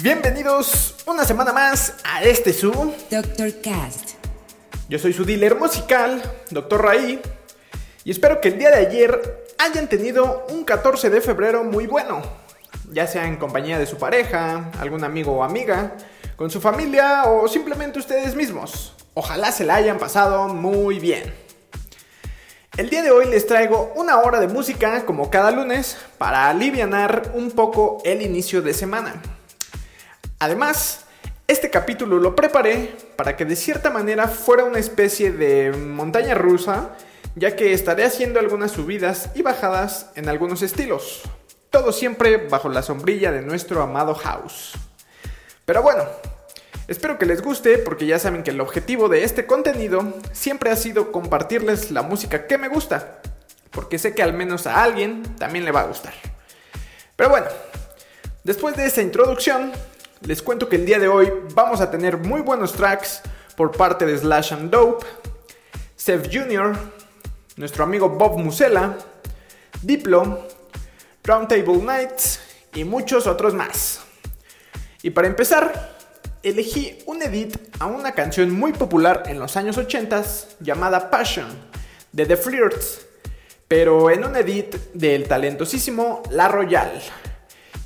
Bienvenidos una semana más a este su. Dr. Cast. Yo soy su dealer musical, Dr. Raí, y espero que el día de ayer hayan tenido un 14 de febrero muy bueno, ya sea en compañía de su pareja, algún amigo o amiga, con su familia o simplemente ustedes mismos. Ojalá se la hayan pasado muy bien. El día de hoy les traigo una hora de música como cada lunes para alivianar un poco el inicio de semana. Además, este capítulo lo preparé para que de cierta manera fuera una especie de montaña rusa, ya que estaré haciendo algunas subidas y bajadas en algunos estilos. Todo siempre bajo la sombrilla de nuestro amado house. Pero bueno, espero que les guste porque ya saben que el objetivo de este contenido siempre ha sido compartirles la música que me gusta, porque sé que al menos a alguien también le va a gustar. Pero bueno, después de esta introducción, les cuento que el día de hoy vamos a tener muy buenos tracks por parte de Slash and Dope, Seth Jr., nuestro amigo Bob Musella, Diplo, Roundtable Nights y muchos otros más. Y para empezar, elegí un edit a una canción muy popular en los años 80 llamada Passion de The Flirts, pero en un edit del talentosísimo La Royale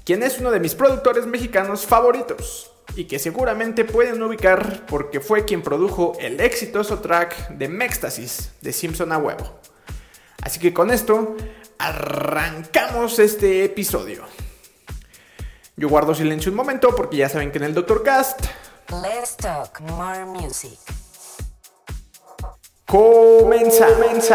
quien es uno de mis productores mexicanos favoritos y que seguramente pueden ubicar porque fue quien produjo el exitoso track de Mextasis de Simpson a huevo. Así que con esto arrancamos este episodio. Yo guardo silencio un momento porque ya saben que en el Doctor Cast. Let's talk more music. Comenzamos.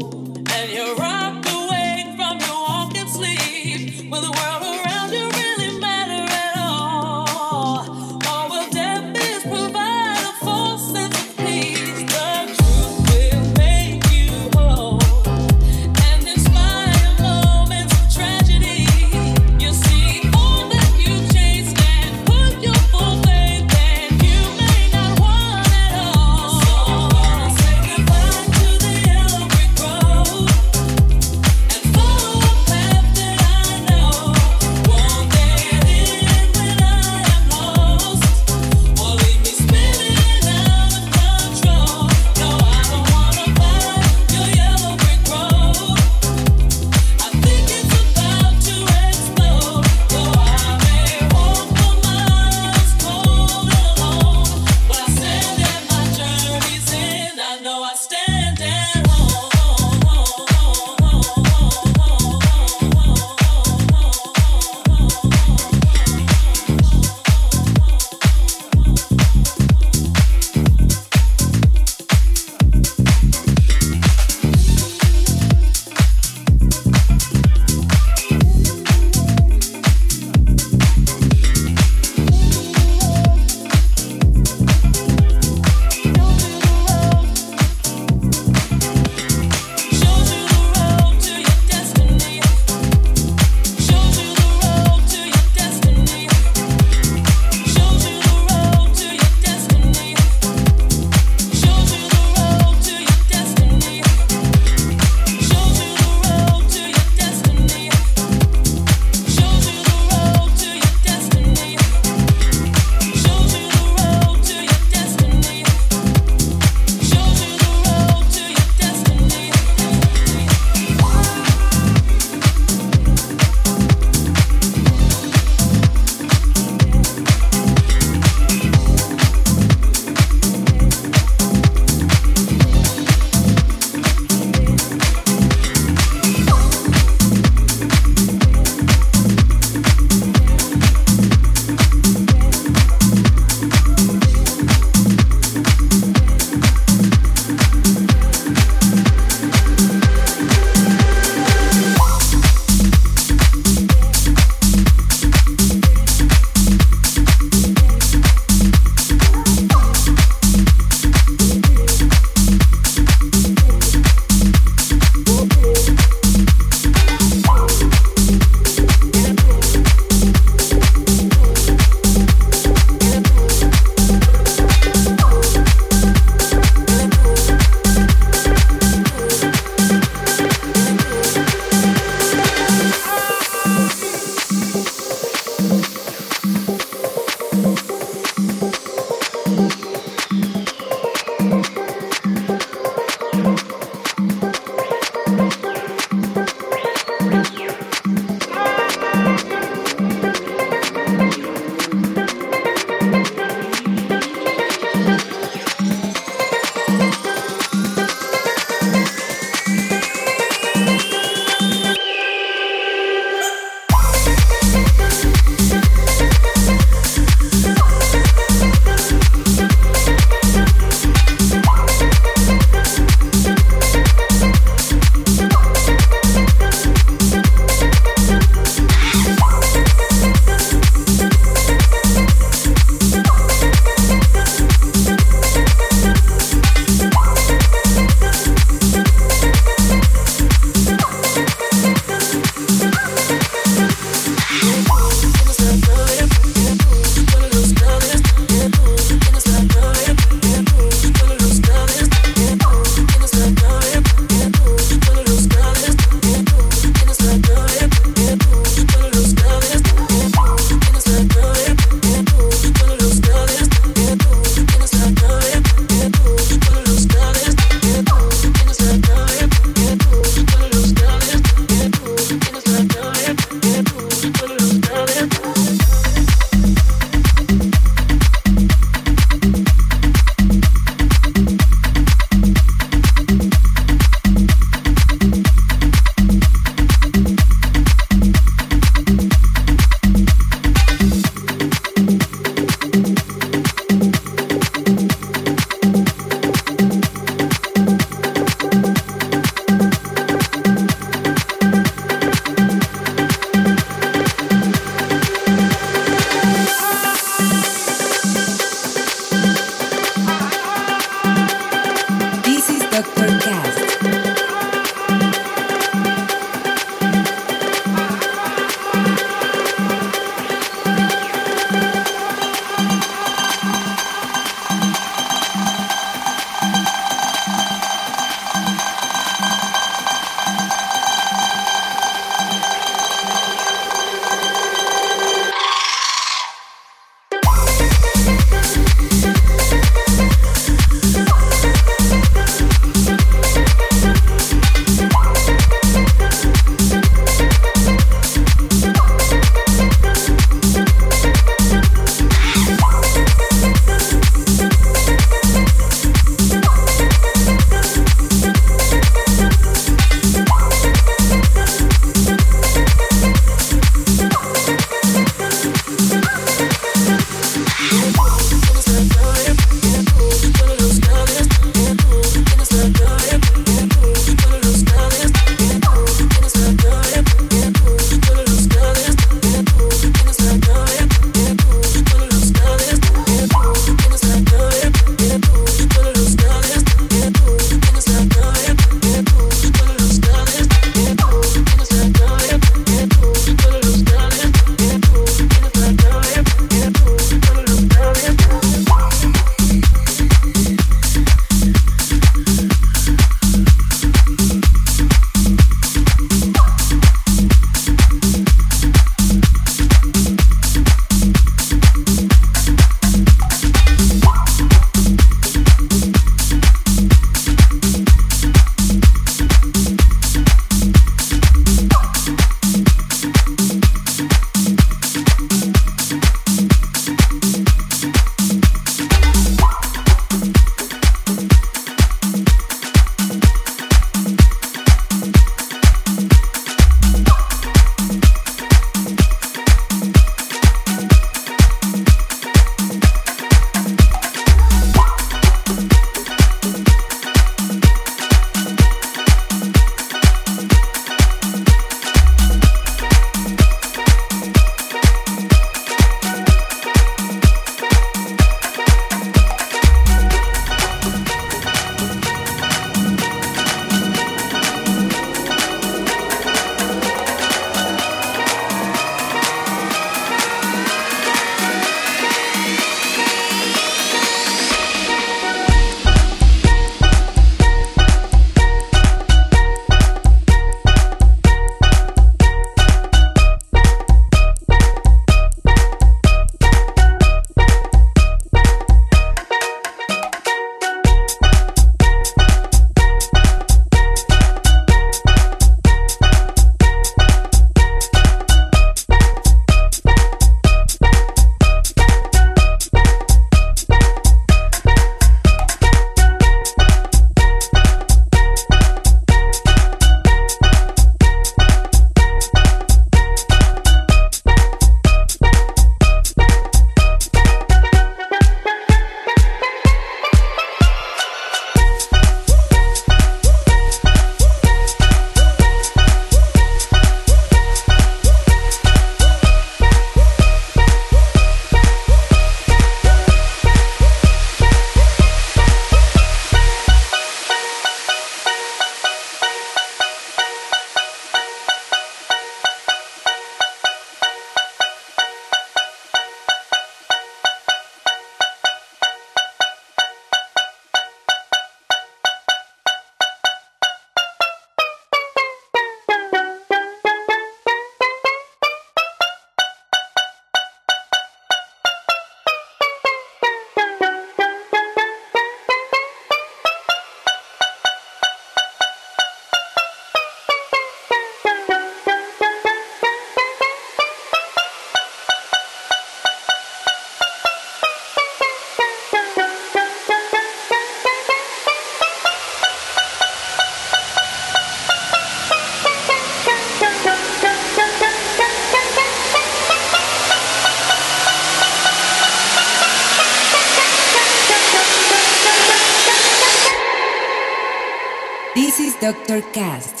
Doctor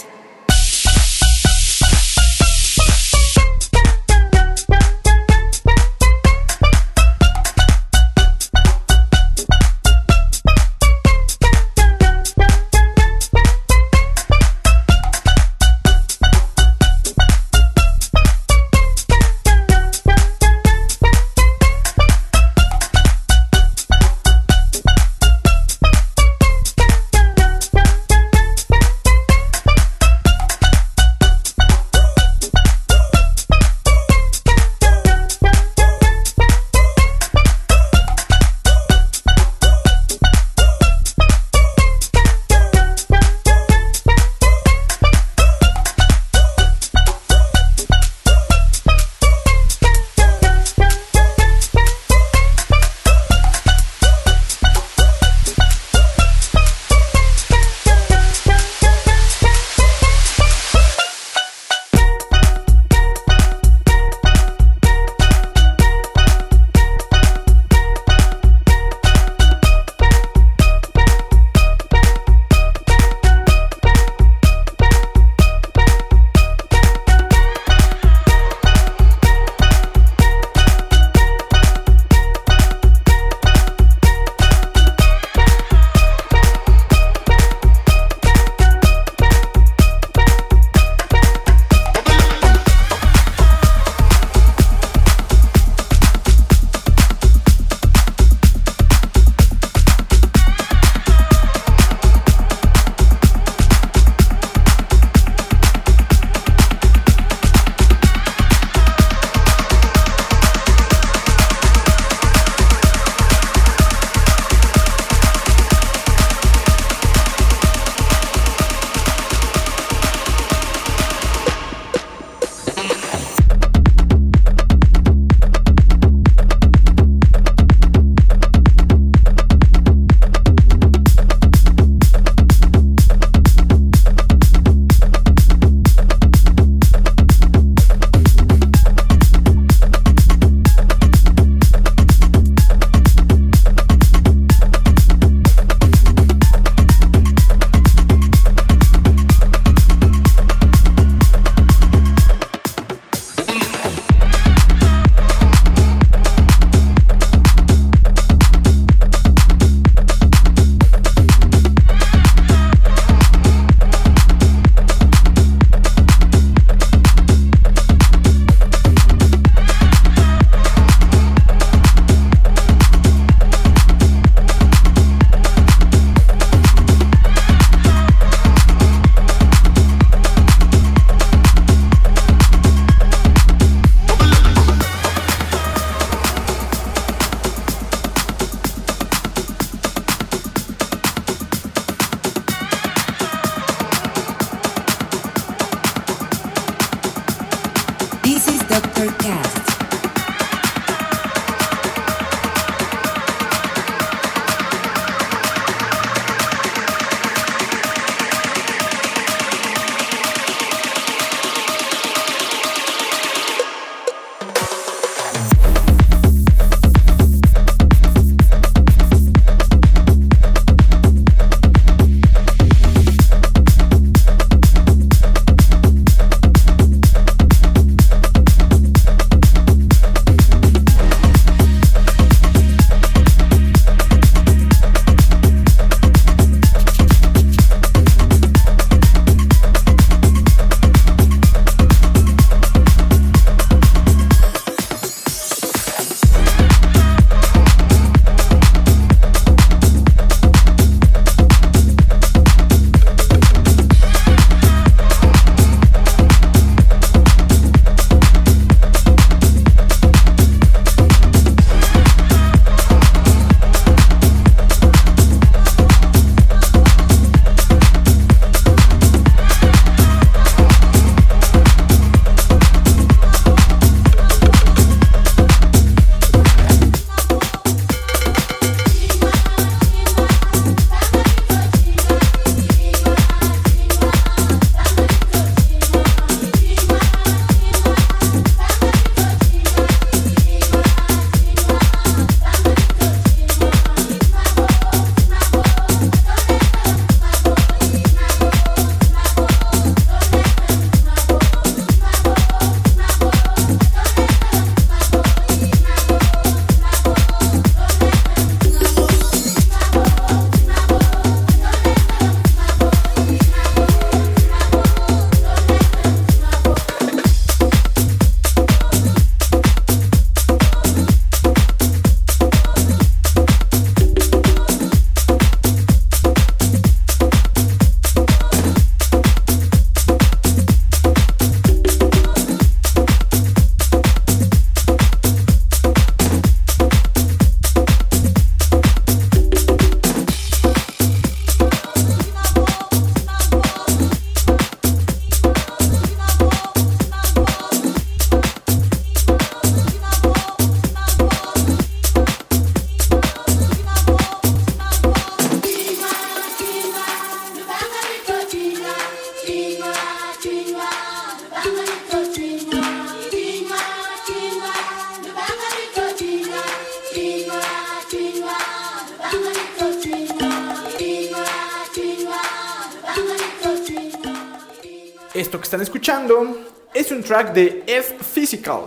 Que están escuchando es un track de F Physical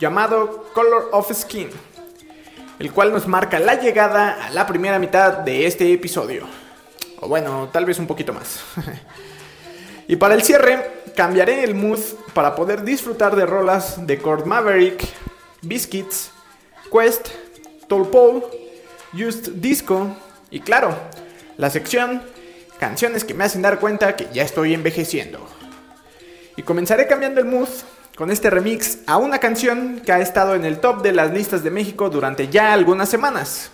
llamado Color of Skin, el cual nos marca la llegada a la primera mitad de este episodio. O bueno, tal vez un poquito más. y para el cierre, cambiaré el mood para poder disfrutar de rolas de Cord Maverick, Biscuits, Quest, Tolpol, Used Disco y claro, la sección canciones que me hacen dar cuenta que ya estoy envejeciendo. Y comenzaré cambiando el mood con este remix a una canción que ha estado en el top de las listas de México durante ya algunas semanas.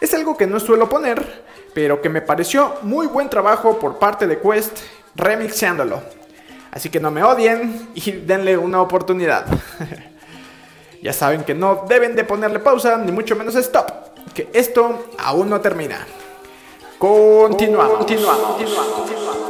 Es algo que no suelo poner, pero que me pareció muy buen trabajo por parte de Quest remixándolo. Así que no me odien y denle una oportunidad. ya saben que no deben de ponerle pausa, ni mucho menos stop, que esto aún no termina. Continuamos. Continuamos. Continuamos. Continuamos.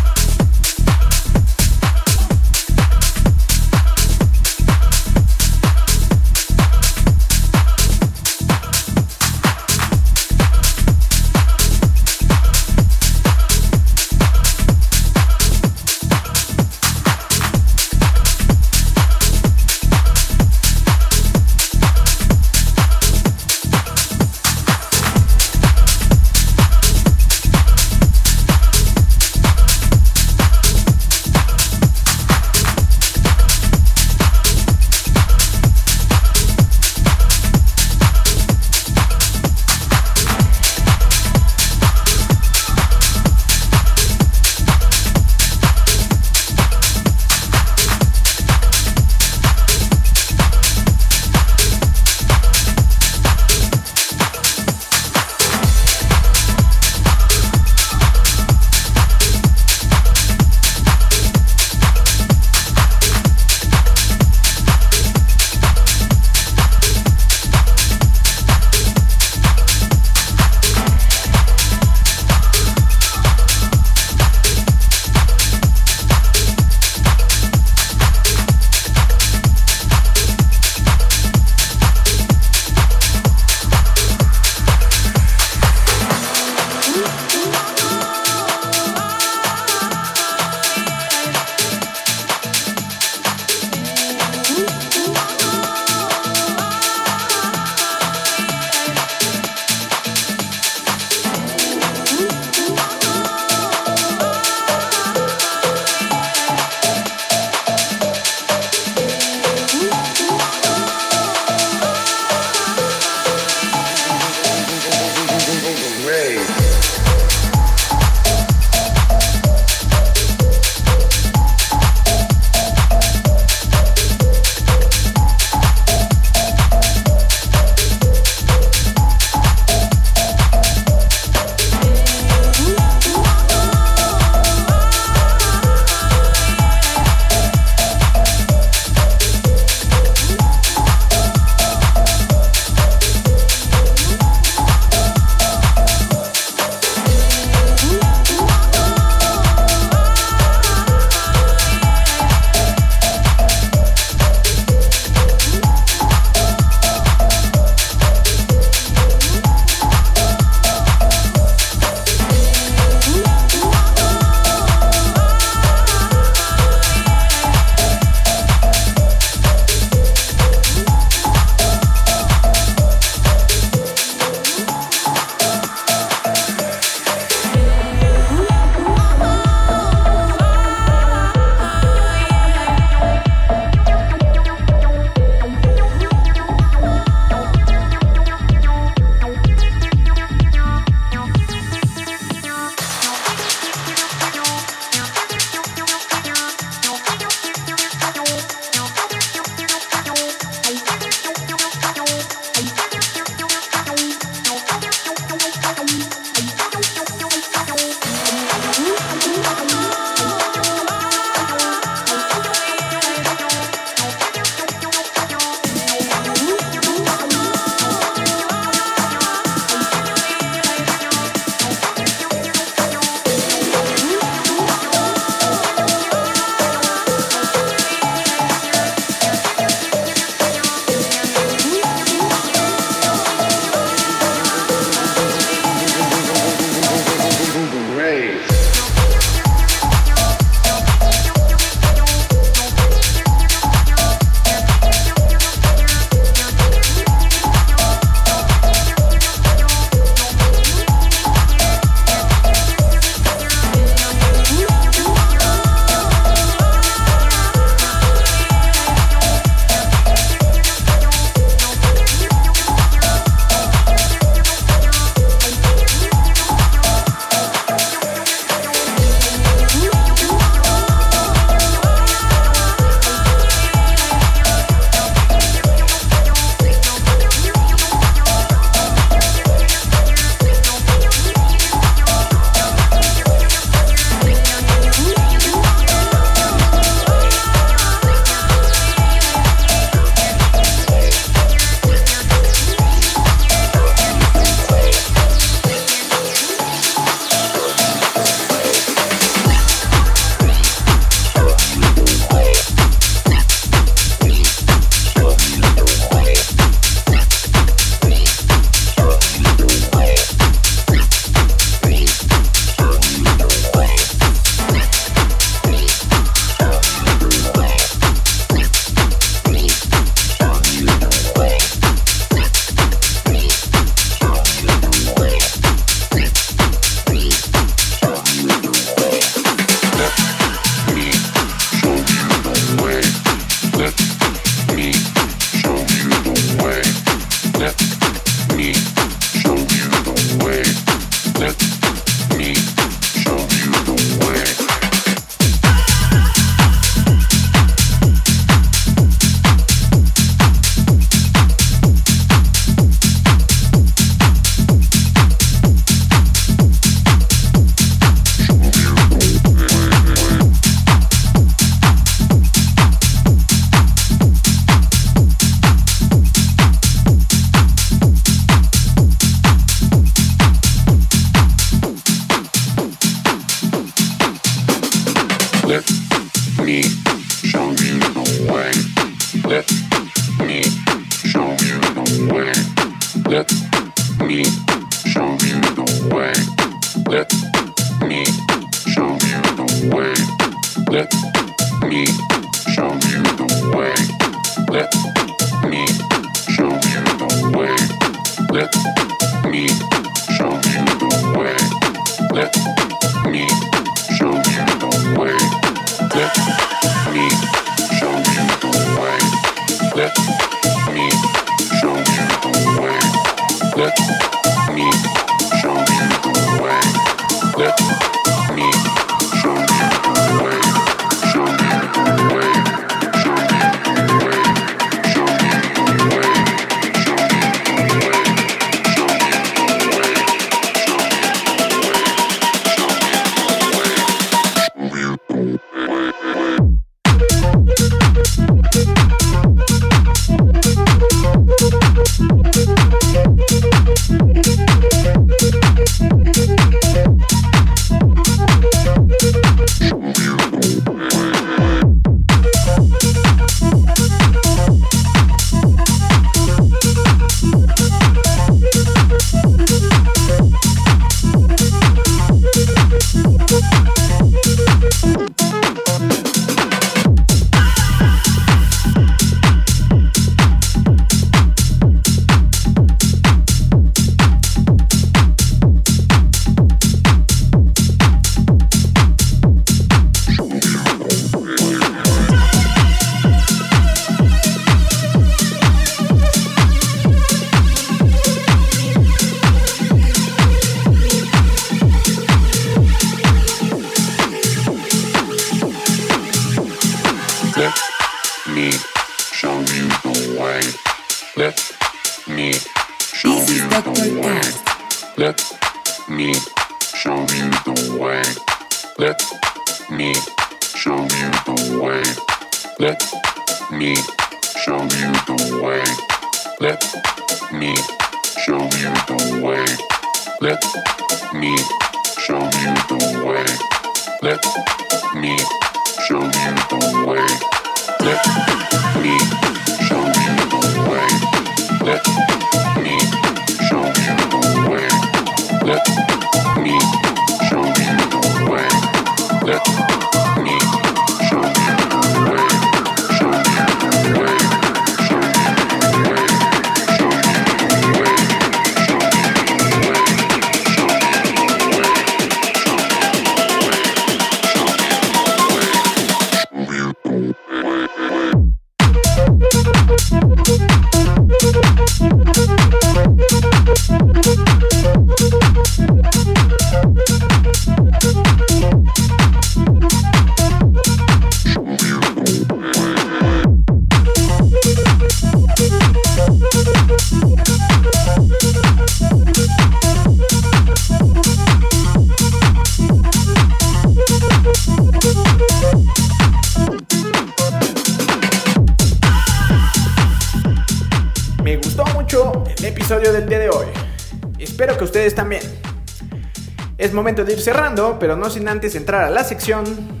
Es momento de ir cerrando, pero no sin antes entrar a la sección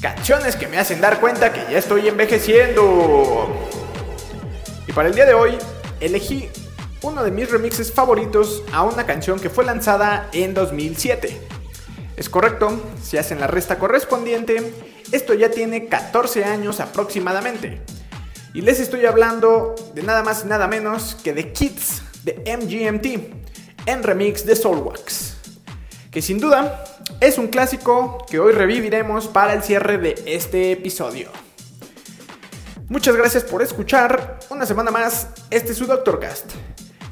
Canciones que me hacen dar cuenta que ya estoy envejeciendo. Y para el día de hoy, elegí uno de mis remixes favoritos a una canción que fue lanzada en 2007. Es correcto, si hacen la resta correspondiente, esto ya tiene 14 años aproximadamente. Y les estoy hablando de nada más y nada menos que de Kids de MGMT en remix de Soulwax. Que sin duda es un clásico que hoy reviviremos para el cierre de este episodio. Muchas gracias por escuchar una semana más este es su Doctorcast.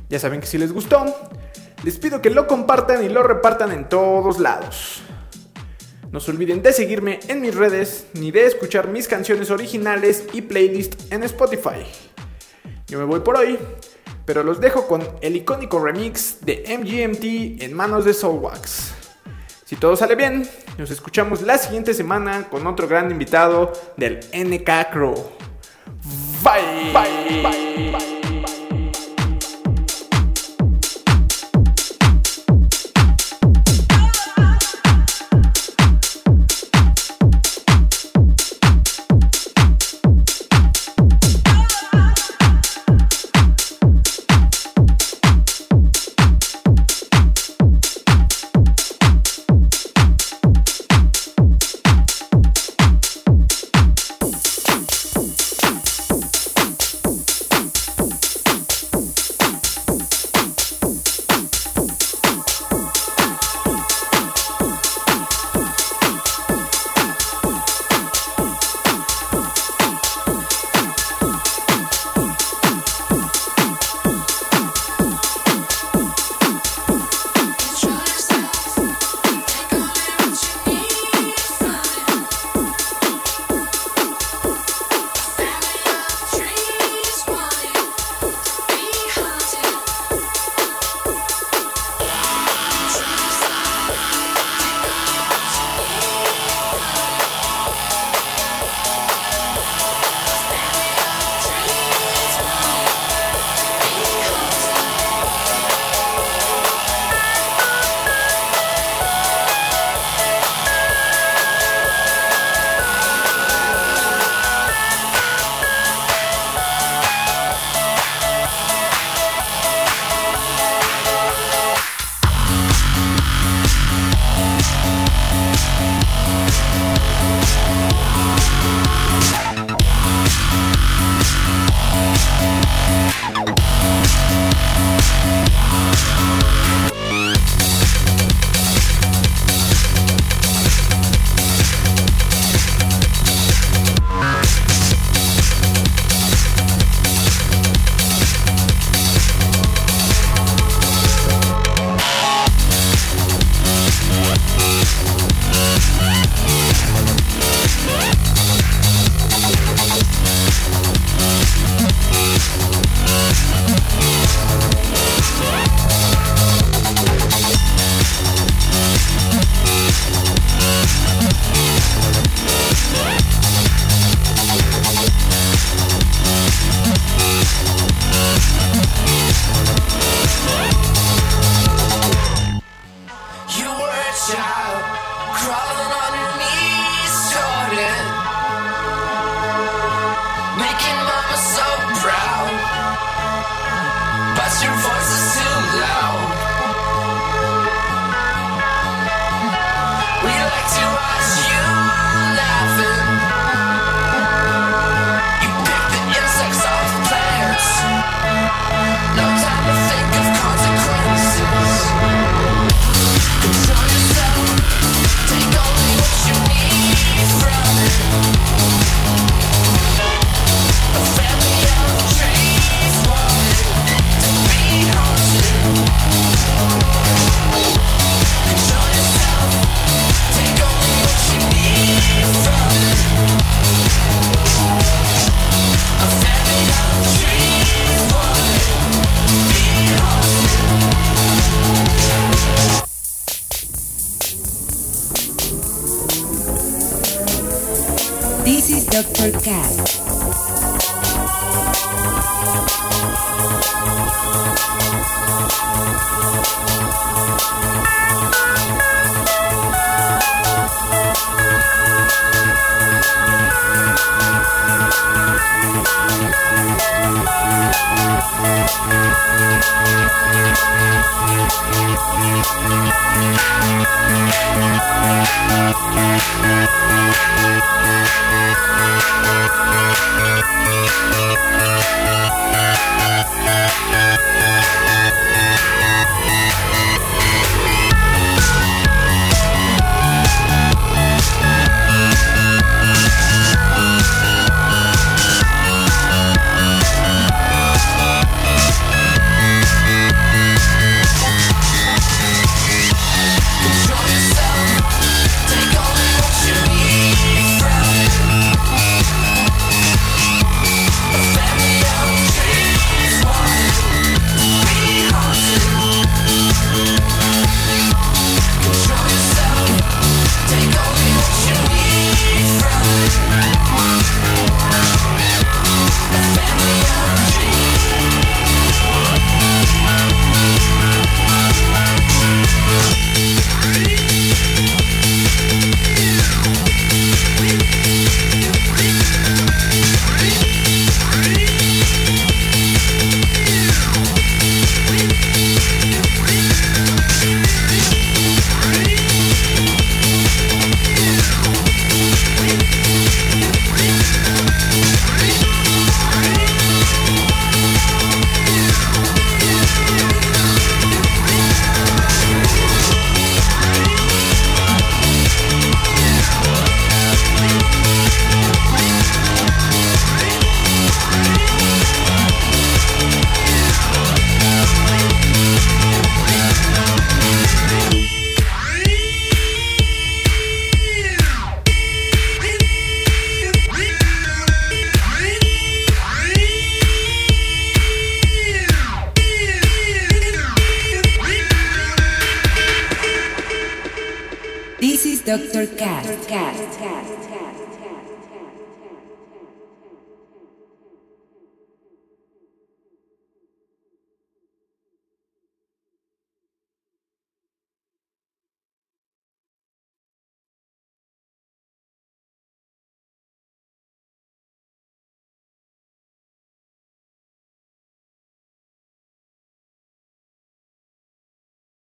Ya saben que si les gustó, les pido que lo compartan y lo repartan en todos lados. No se olviden de seguirme en mis redes ni de escuchar mis canciones originales y playlist en Spotify. Yo me voy por hoy, pero los dejo con el icónico remix de MGMT en manos de Soulwax. Si todo sale bien, nos escuchamos la siguiente semana con otro gran invitado del NK Crew. Bye. Bye. Bye. Bye. Doctor